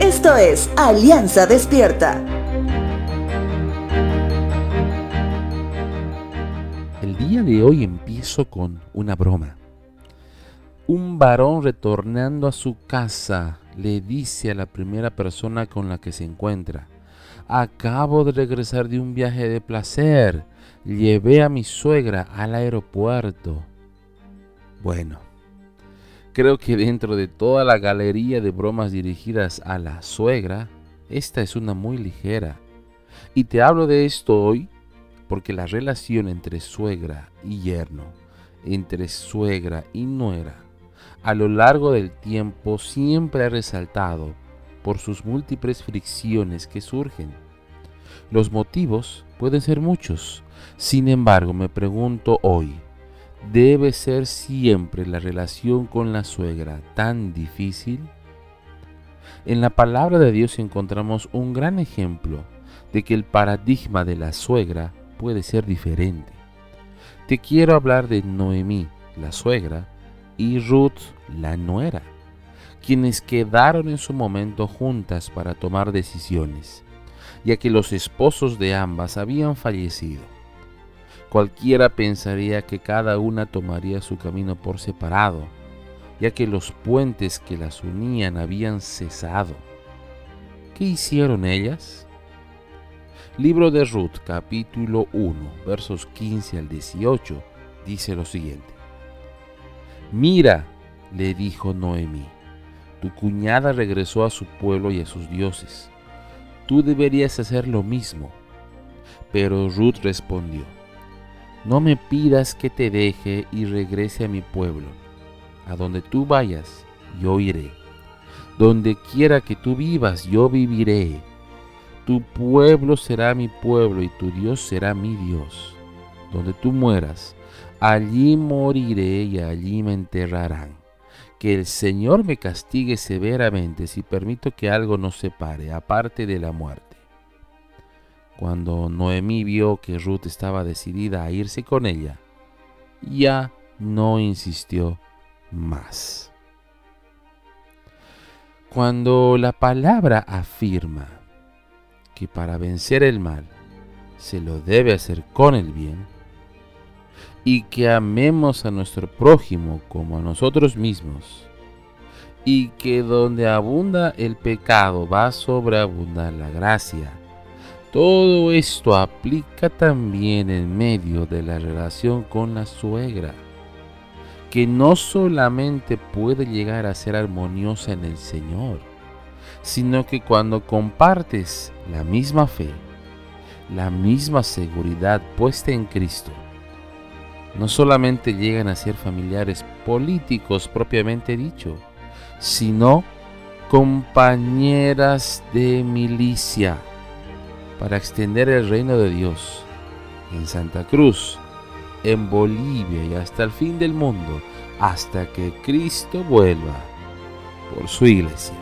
Esto es Alianza Despierta. El día de hoy empiezo con una broma. Un varón retornando a su casa le dice a la primera persona con la que se encuentra, acabo de regresar de un viaje de placer, llevé a mi suegra al aeropuerto. Bueno, creo que dentro de toda la galería de bromas dirigidas a la suegra, esta es una muy ligera. Y te hablo de esto hoy porque la relación entre suegra y yerno, entre suegra y nuera, a lo largo del tiempo siempre ha resaltado por sus múltiples fricciones que surgen. Los motivos pueden ser muchos, sin embargo me pregunto hoy, ¿debe ser siempre la relación con la suegra tan difícil? En la palabra de Dios encontramos un gran ejemplo de que el paradigma de la suegra puede ser diferente. Te quiero hablar de Noemí, la suegra, y Ruth, la nuera, quienes quedaron en su momento juntas para tomar decisiones, ya que los esposos de ambas habían fallecido. Cualquiera pensaría que cada una tomaría su camino por separado, ya que los puentes que las unían habían cesado. ¿Qué hicieron ellas? Libro de Ruth, capítulo 1, versos 15 al 18, dice lo siguiente. Mira, le dijo Noemí, tu cuñada regresó a su pueblo y a sus dioses. Tú deberías hacer lo mismo. Pero Ruth respondió, no me pidas que te deje y regrese a mi pueblo. A donde tú vayas, yo iré. Donde quiera que tú vivas, yo viviré. Tu pueblo será mi pueblo y tu Dios será mi Dios. Donde tú mueras, allí moriré y allí me enterrarán. Que el Señor me castigue severamente si permito que algo nos separe, aparte de la muerte. Cuando Noemí vio que Ruth estaba decidida a irse con ella, ya no insistió más. Cuando la palabra afirma que para vencer el mal se lo debe hacer con el bien, y que amemos a nuestro prójimo como a nosotros mismos, y que donde abunda el pecado va a sobreabundar la gracia. Todo esto aplica también en medio de la relación con la suegra, que no solamente puede llegar a ser armoniosa en el Señor, sino que cuando compartes la misma fe, la misma seguridad puesta en Cristo, no solamente llegan a ser familiares políticos propiamente dicho, sino compañeras de milicia para extender el reino de Dios en Santa Cruz, en Bolivia y hasta el fin del mundo, hasta que Cristo vuelva por su iglesia.